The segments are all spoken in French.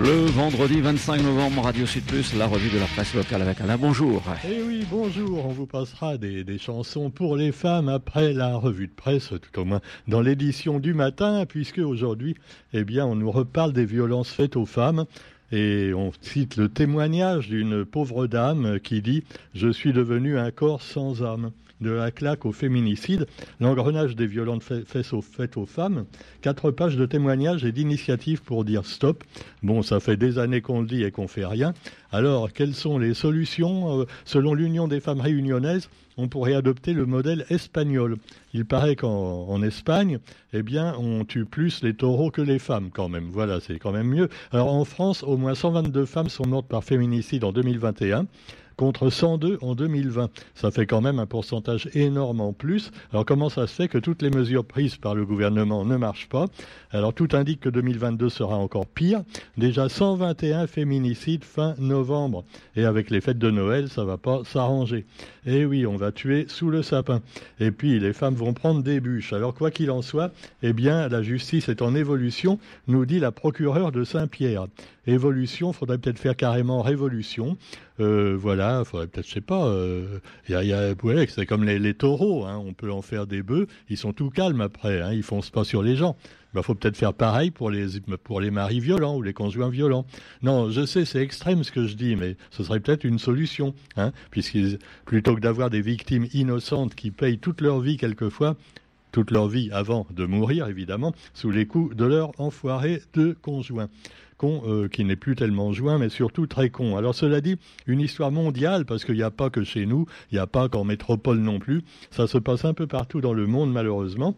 Le vendredi 25 novembre, Radio Sud Plus, la revue de la presse locale avec Alain. Bonjour. Eh oui, bonjour. On vous passera des, chansons pour les femmes après la revue de presse, tout au moins dans l'édition du matin, puisque aujourd'hui, eh bien, on nous reparle des violences faites aux femmes. Et on cite le témoignage d'une pauvre dame qui dit Je suis devenue un corps sans âme de la claque au féminicide, l'engrenage des violences faites aux femmes, quatre pages de témoignages et d'initiatives pour dire stop. Bon, ça fait des années qu'on le dit et qu'on fait rien. Alors, quelles sont les solutions euh, Selon l'Union des femmes réunionnaises, on pourrait adopter le modèle espagnol? Il paraît qu'en Espagne, eh bien, on tue plus les taureaux que les femmes quand même. Voilà, c'est quand même mieux. Alors en France, au moins 122 femmes sont mortes par féminicide en 2021 contre 102 en 2020. Ça fait quand même un pourcentage énorme en plus. Alors comment ça se fait que toutes les mesures prises par le gouvernement ne marchent pas? Alors tout indique que 2022 sera encore pire. Déjà 121 féminicides fin novembre. Et avec les fêtes de Noël, ça va pas s'arranger. Eh oui, on va tuer sous le sapin. Et puis les femmes vont prendre des bûches. Alors quoi qu'il en soit, eh bien la justice est en évolution, nous dit la procureure de Saint-Pierre. Évolution, faudrait peut-être faire carrément révolution. Euh, voilà, faudrait peut-être, je sais pas, euh, y a, y a, c'est comme les, taureaux, hein, on peut en faire des bœufs, ils sont tout calmes après, hein, ils foncent pas sur les gens. Il bah, faut peut-être faire pareil pour les, pour les maris violents ou les conjoints violents. Non, je sais, c'est extrême ce que je dis, mais ce serait peut-être une solution, hein, puisqu'ils, plutôt que d'avoir des victimes innocentes qui payent toute leur vie quelquefois, toute leur vie avant de mourir, évidemment, sous les coups de leur enfoiré de conjoint. Euh, qui n'est plus tellement joint, mais surtout très con. Alors cela dit, une histoire mondiale, parce qu'il n'y a pas que chez nous, il n'y a pas qu'en métropole non plus, ça se passe un peu partout dans le monde malheureusement.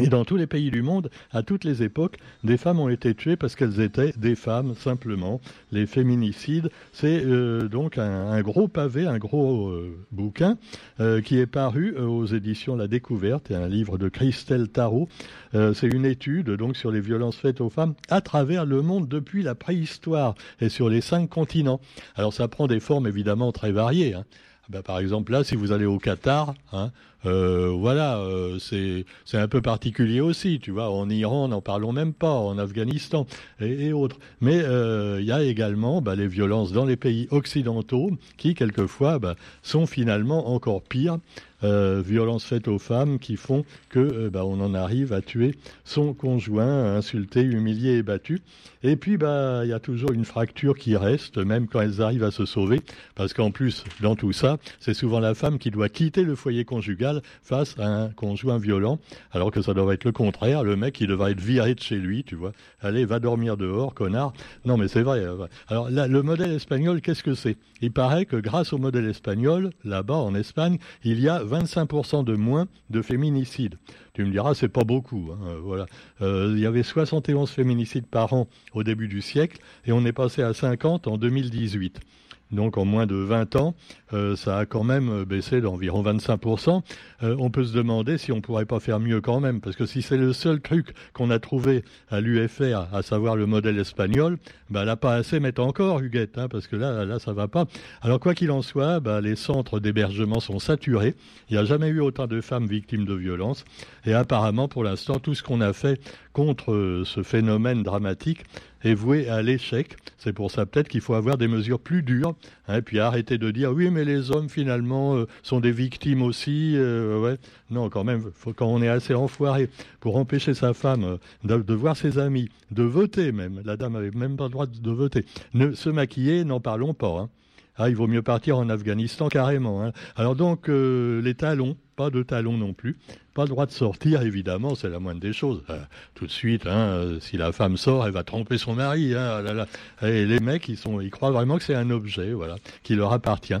Et dans tous les pays du monde, à toutes les époques, des femmes ont été tuées parce qu'elles étaient des femmes, simplement. Les féminicides, c'est euh, donc un, gros pavé, un gros euh, bouquin euh, qui est paru aux éditions La Découverte, et un livre de Christelle Tarot. c'est une étude donc sur les violences faites aux femmes à travers le monde depuis la préhistoire et sur les cinq continents. Alors ça prend des formes évidemment très variées. Hein. Ben, par exemple, là, si vous allez au Qatar, hein, euh, voilà, euh, c'est un peu particulier aussi, tu vois. En Iran, n'en parlons même pas, en Afghanistan et, autres. Mais euh, il y a également bah, les violences dans les pays occidentaux qui, quelquefois, bah, sont finalement encore pires violences faites aux femmes qui font que bah, on en arrive à tuer son conjoint, insulté, humilié et battu. Et puis bah il y a toujours une fracture qui reste, même quand elles arrivent à se sauver, parce qu'en plus dans tout ça, c'est souvent la femme qui doit quitter le foyer conjugal face à un conjoint violent, alors que ça doit être le contraire, le mec il devrait être viré de chez lui, tu vois. Allez, va dormir dehors, connard. Non mais c'est vrai. Euh, alors là, le modèle espagnol, qu'est-ce que c'est? Il paraît que grâce au modèle espagnol, là-bas en Espagne, il y a 25% de moins de féminicides. Tu me diras, c'est pas beaucoup. Hein, euh, voilà. Euh, il y avait 71 féminicides par an au début du siècle et on est passé à 50 en 2018. Donc en moins de 20 ans, euh, ça a quand même euh, baissé d'environ 25%. Euh, on peut se demander si on pourrait pas faire mieux quand même, parce que si c'est le seul truc qu'on a trouvé à l'UFR, à savoir le modèle espagnol, bah là pas assez, mais encore, Huguette, hein, parce que là, là ça va pas. Alors quoi qu'il en soit, bah, les centres d'hébergement sont saturés. Il n'y a jamais eu autant de femmes victimes de violences, et apparemment pour l'instant tout ce qu'on a fait contre ce phénomène dramatique est voué à l'échec. C'est pour ça peut-être qu'il faut avoir des mesures plus dures, hein, et puis arrêter de dire oui mais les hommes finalement euh, sont des victimes aussi. Euh, ouais. Non quand même, faut, quand on est assez enfoiré pour empêcher sa femme euh, de, voir ses amis, de voter même, la dame avait même pas le droit de, voter, ne se maquiller, n'en parlons pas. Hein. Ah, il vaut mieux partir en Afghanistan carrément. Hein. Alors donc les talons, pas de talons non plus. Pas le droit de sortir, évidemment, c'est la moindre des choses. Euh, tout de suite, hein, euh, si la femme sort, elle va tromper son mari. Hein, ah Et les mecs, ils croient vraiment que c'est un objet, voilà, qui leur appartient.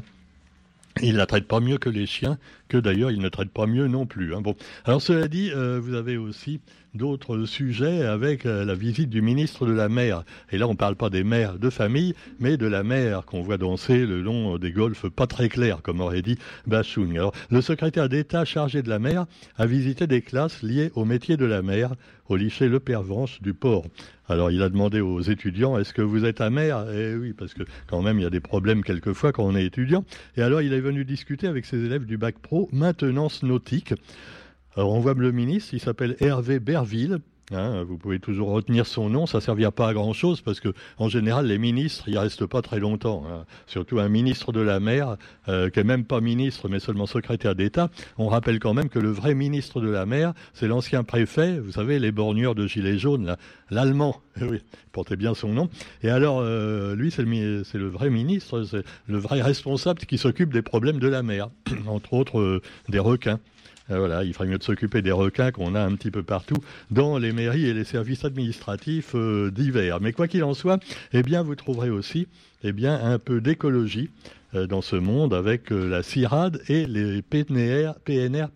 Ils la traitent pas mieux que les chiens, que d'ailleurs ils ne traitent pas mieux non plus. Hein. Bon, alors cela dit, euh, vous avez aussi d'autres sujets avec euh, la visite du ministre de la mer. Et là, on ne parle pas des mères de famille, mais de la mer qu'on voit danser le long des golfs pas très clairs, comme aurait dit Bachoun. Alors, le secrétaire d'État chargé de la mer a visité des classes liées au métier de la mer au lycée Le Pervenche du port. Alors il a demandé aux étudiants est-ce que vous êtes amer Eh oui, parce que quand même il y a des problèmes quelquefois quand on est étudiant. Et alors il est venu discuter avec ses élèves du bac pro maintenance nautique. Alors on voit le ministre, il s'appelle Hervé Berville, Hein, vous pouvez toujours retenir son nom, ça ne servira pas à grand chose parce que en général les ministres ils restent pas très longtemps. Hein. Surtout un ministre de la mer euh, qui est même pas ministre mais seulement secrétaire d'État. On rappelle quand même que le vrai ministre de la mer c'est l'ancien préfet, vous savez les borgneurs de gilets jaunes, l'allemand, oui, portait bien son nom. Et alors euh, lui c'est le, le, vrai ministre, c'est le vrai responsable qui s'occupe des problèmes de la mer, entre autres euh, des requins. Euh, voilà, il ferait mieux de s'occuper des requins qu'on a un petit peu partout dans les mairies et les services administratifs euh, divers. Mais quoi qu'il en soit, eh bien, vous trouverez aussi eh bien, un peu d'écologie euh, dans ce monde avec la CIRAD et les PNR,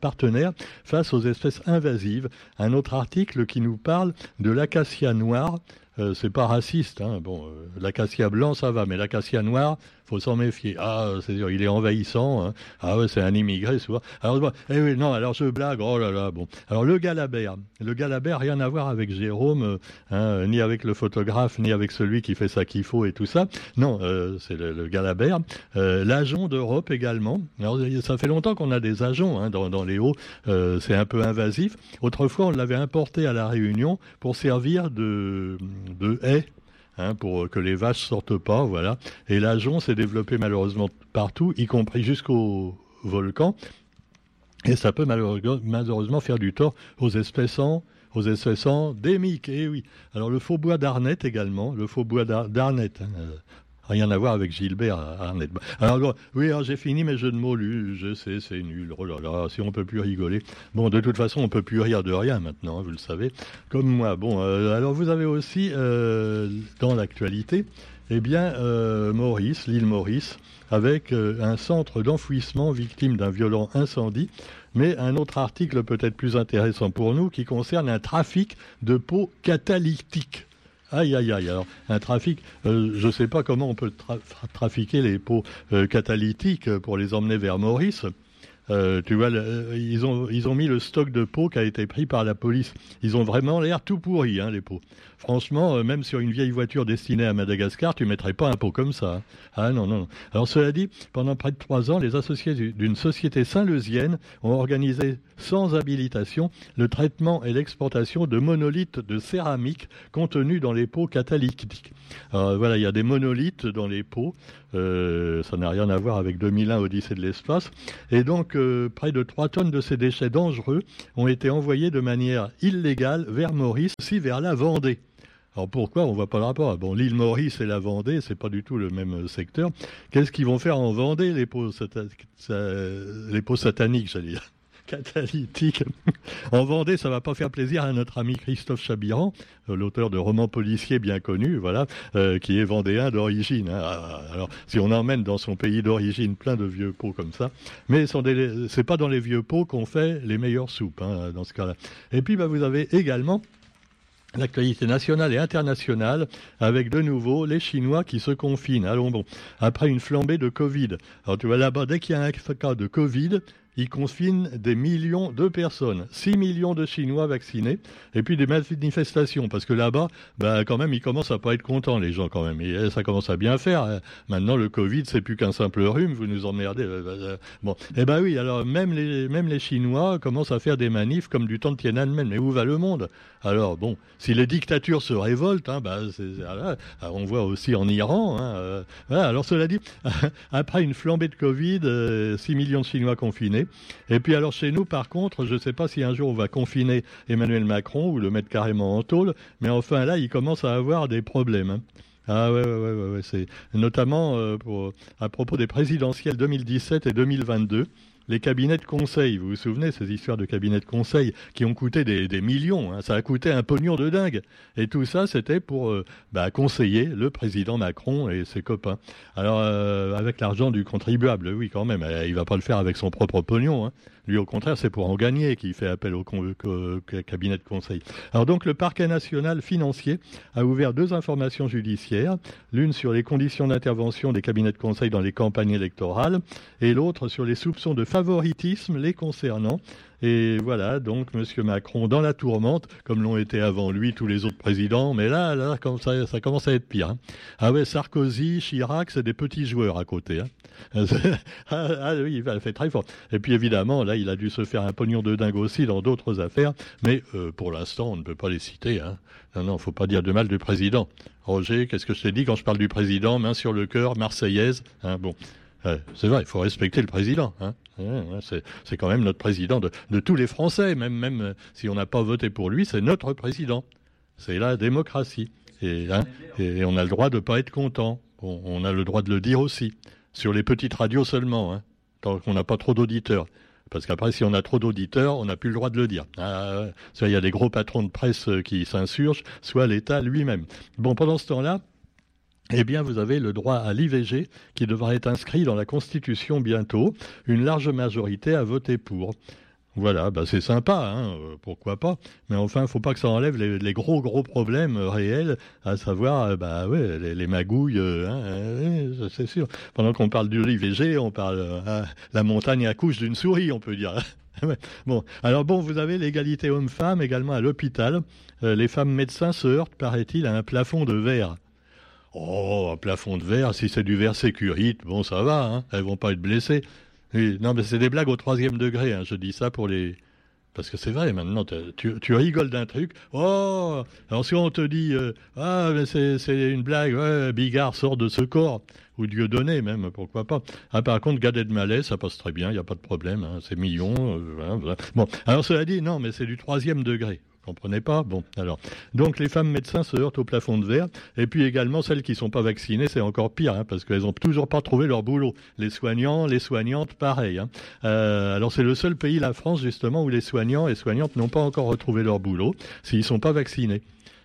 partenaires face aux espèces invasives. Un autre article qui nous parle de l'acacia noire. c'est pas raciste, hein. bon, l'acacia blanc ça va, mais l'acacia noire, faut s'en méfier. Ah, c'est sûr, il est envahissant. Hein. Ah ouais, c'est un immigré, souvent. Alors, eh non, alors je blague. Oh là là, bon. Alors le galabert, le galabert, rien à voir avec Jérôme, hein, ni avec le photographe, ni avec celui qui fait ça qu'il faut et tout ça. Non, euh, c'est le, le, galabert. Euh, d'Europe également. Alors, ça fait longtemps qu'on a des agents hein, dans, les hauts. Euh, c'est un peu invasif. Autrefois, on l'avait importé à la Réunion pour servir de, de haie Hein, pour que les vaches sortent pas, voilà. Et l'ajon s'est développé malheureusement partout, y compris jusqu'au volcan. Et ça peut malheureusement faire du tort aux espèces aux espèces endémiques. Eh oui. Alors le faux bois d'Arnette également, le faux bois d'Arnette. Hein, Rien à voir avec Gilbert Arnett. Alors, oui, j'ai fini mes jeux de mots. Je sais, c'est nul. Oh là là, si on peut plus rigoler. Bon, de toute façon, on peut plus rire de rien maintenant, hein, vous le savez. Comme moi. Bon, euh, alors vous avez aussi, euh, dans l'actualité, eh bien, euh, Maurice, l'île Maurice, avec un centre d'enfouissement victime d'un violent incendie mais un autre article peut-être plus intéressant pour nous qui concerne un trafic de peau catalytique. Aïe, aïe, aïe. Alors, un trafic, euh, je ne sais pas comment on peut trafiquer les pots euh, catalytiques pour les emmener vers Maurice. Euh, tu vois, ils, ont, ils ont mis le stock de pots qui a été pris par la police. Ils ont vraiment l'air tout pourris, hein, les pots. Franchement, euh, même sur une vieille voiture destinée à Madagascar, tu mettrais pas un pot comme ça. Ah non, non. Alors cela dit, pendant près de trois ans, les associés d'une société saint-leusienne ont organisé sans habilitation le traitement et l'exportation de monolithes de céramique contenus dans les pots catalytiques. Voilà, il y a des monolithes dans les pots. Euh, ça n'a rien à voir avec 2001 Odyssée de l'espace. Et donc, euh, près de trois tonnes de ces déchets dangereux ont été envoyés de manière illégale vers Maurice, aussi vers la Vendée. Alors pourquoi on voit pas le rapport? Bon, l'île Maurice et la Vendée, c'est pas du tout le même euh, secteur. Qu'est-ce qu'ils vont faire en Vendée, les pots, les pots sataniques, j'allais dire En Vendée, ça va pas faire plaisir à notre ami Christophe Chabiran, euh, l'auteur de romans policiers bien connus, voilà, euh, qui est vendéen d'origine. Hein. Ah, alors, si on emmène dans son pays d'origine plein de vieux pots comme ça, mais c'est pas dans les vieux pots qu'on fait les meilleures soupes, hein, dans ce cas-là. Et puis, bah, vous avez également l'actualité nationale et internationale, avec de nouveau les Chinois qui se confinent. Allons bon, après une flambée de Covid. Alors tu vois là-bas, dès qu'il y a un cas de Covid, ils confinent des millions de personnes, 6 millions de Chinois vaccinés, et puis des manifestations, parce que là-bas, bah, quand même, ils commencent à pas être contents, les gens, quand même. Et eh, ça commence à bien faire. Hein. Maintenant, le Covid, c'est plus qu'un simple rhume, vous nous emmerdez. Euh, euh, euh. Bon, eh ben oui, alors même les, même les Chinois commencent à faire des manifs comme du temps de Tiananmen. Mais où va le monde? Alors, bon, si les dictatures se révoltent, hein, bah, on voit aussi en Iran. Hein, alors, cela dit, après une flambée de Covid, 6 millions de Chinois confinés, et puis alors chez nous, par contre, je ne sais pas si un jour on va confiner Emmanuel Macron ou le mettre carrément en tôle, mais enfin là, il commence à avoir des problèmes. Hein. Ah ouais, ouais, ouais, ouais, c'est notamment euh, à propos des présidentielles 2017 et 2022 les cabinets de conseil. Vous vous souvenez, ces histoires de cabinets de conseil qui ont coûté des, millions. Hein. ça a coûté un pognon de dingue. Et tout ça, c'était pour euh, bah, conseiller le président Macron et ses copains. Alors, euh, avec l'argent du contribuable, oui, quand même. Euh, il va pas le faire avec son propre pognon. Hein. Lui, au contraire, c'est pour en gagner qu'il fait appel au, cabinet de conseil. Alors donc, le parquet national financier a ouvert deux informations judiciaires, l'une sur les conditions d'intervention des cabinets de conseil dans les campagnes électorales et l'autre sur les soupçons de favoritisme les concernant Et voilà, donc M. Macron dans la tourmente, comme l'ont été avant lui tous les autres présidents. Mais là, là ça, ça commence à être pire. Hein. Ah ouais, Sarkozy, Chirac, c'est des petits joueurs à côté. Hein. Ah, ah, oui, il fait très fort. Et puis évidemment, là, il a dû se faire un pognon de dingue aussi dans d'autres affaires. Mais euh, pour l'instant, on ne peut pas les citer. Hein. Non, non, faut pas dire de mal du président. Roger, qu'est-ce que je t'ai dit quand je parle du président? Main sur le cœur, marseillaise. Hein, bon, c'est vrai, il faut respecter le président. Hein. c'est quand même notre président de, tous les Français, même, même euh, si on n'a pas voté pour lui, c'est notre président. C'est la démocratie. Et, hein, on a le droit de ne pas être content. on a le droit de le dire aussi. Sur les petites radios seulement, hein, tant qu'on n'a pas trop d'auditeurs. Parce qu'après, si on a trop d'auditeurs, on n'a plus le droit de le dire. Ah, soit il y a des gros patrons de presse euh, qui s'insurgent, soit l'État lui-même. Bon, pendant ce temps-là, eh bien, vous avez le droit à l'IVG qui devra être inscrit dans la Constitution bientôt. Une large majorité a voté pour. Voilà, bah c'est sympa, hein, euh, pourquoi pas. Mais enfin, il faut pas que ça enlève les, gros gros problèmes euh, réels, à savoir, euh, bah les, magouilles, hein, c'est sûr. Pendant qu'on parle du l'IVG, on parle hein, la montagne à couche d'une souris, on peut dire. bon, alors bon, vous avez l'égalité homme-femme également à l'hôpital. les femmes médecins se heurtent, paraît-il, à un plafond de verre. Oh, un plafond de verre, si c'est du verre sécurite, bon, ça va, hein, elles vont pas être blessées. Non, mais c'est des blagues au troisième degré, hein, je dis ça pour les... Parce que c'est vrai, maintenant, tu, rigoles d'un truc. Oh, alors si on te dit, euh, ah, mais c'est une blague, Bigard sort de ce corps, ou Dieu donné même, pourquoi pas. Ah, par contre, Gadet de Malais, ça passe très bien, il n'y a pas de problème, hein, c'est millions. Euh, bon, alors cela dit, non, mais c'est du troisième degré comprenez pas Bon, alors. Donc les femmes médecins se heurtent au plafond de verre. Et puis également celles qui ne sont pas vaccinées, c'est encore pire, hein, parce qu'elles n'ont toujours pas trouvé leur boulot. Les soignants, les soignantes, pareil. Hein. Euh, alors c'est le seul pays, la France, justement, où les soignants et soignantes n'ont pas encore retrouvé leur boulot s'ils ne sont pas vaccinés.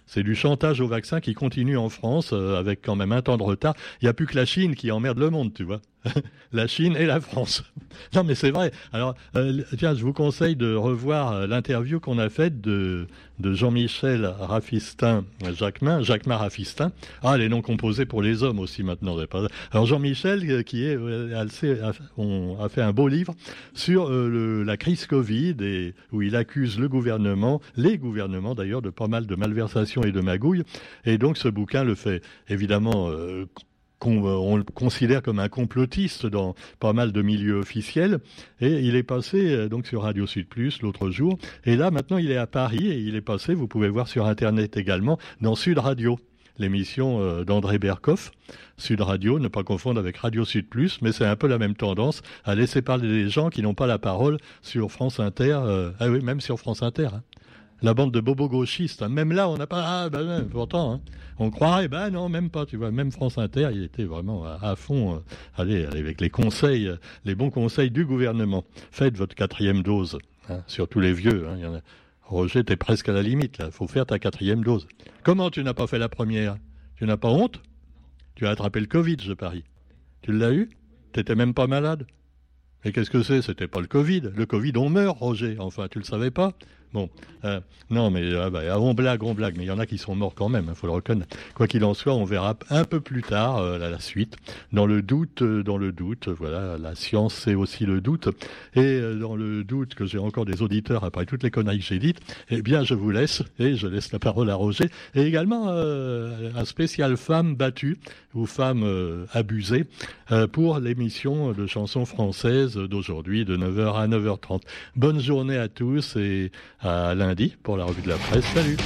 C'est du chantage au vaccin qui continue en France euh, avec quand même un temps de retard. Il n'y a plus que la Chine qui emmerde le monde, tu vois. la Chine et la France. Non, mais c'est vrai. Alors, euh, tiens, je vous conseille de revoir euh, l'interview qu'on a faite de, Jean-Michel Raffistin, Jacquemin, Jacquemin Raffistin. Ah, les noms composés pour les hommes aussi maintenant. Alors, Jean-Michel, qui est, a, fait un beau livre sur la crise Covid et où il accuse le gouvernement, les gouvernements d'ailleurs, de pas mal de malversations et de magouilles. Et donc ce bouquin le fait évidemment euh, qu'on le considère comme un complotiste dans pas mal de milieux officiels. Et il est passé euh, donc sur Radio Sud Plus l'autre jour. Et là, maintenant, il est à Paris et il est passé, vous pouvez voir sur Internet également, dans Sud Radio, l'émission euh, d'André Berkoff. Sud Radio, ne pas confondre avec Radio Sud Plus, mais c'est un peu la même tendance à laisser parler les gens qui n'ont pas la parole sur France Inter. ah oui, même sur France Inter. Hein la bande de bobos gauchistes. Hein. Même là, on n'a pas. Ah, ben, pourtant, hein. on croirait, ben non, même pas. Tu vois, même France Inter, il était vraiment à, fond. Euh, allez, avec les conseils, euh, les bons conseils du gouvernement. Faites votre quatrième dose, hein, surtout les vieux. Hein. Roger, t'es presque à la limite. Il faut faire ta quatrième dose. Comment tu n'as pas fait la première? Tu n'as pas honte? Tu as attrapé le Covid, je parie. Tu l'as eu? T'étais même pas malade? Et qu'est-ce que c'est? C'était pas le Covid. Le Covid, on meurt, Roger. Enfin, tu le savais pas? Bon, euh, non, mais euh, bah, on blague, on blague, mais il y en a qui sont morts quand même, il hein, faut le reconnaître. Quoi qu'il en soit, on verra un peu plus tard euh, la, suite. Dans le doute, dans le doute, voilà, la science c'est aussi le doute. Et dans le doute que j'ai encore des auditeurs après toutes les conneries que j'ai dites, eh bien, je vous laisse et je laisse la parole à Roger. Et également un spécial femme battue ou femme abusée pour l'émission de chansons françaises d'aujourd'hui de 9h à 9h30. Bonne journée à tous et à lundi pour la revue de la presse. Salut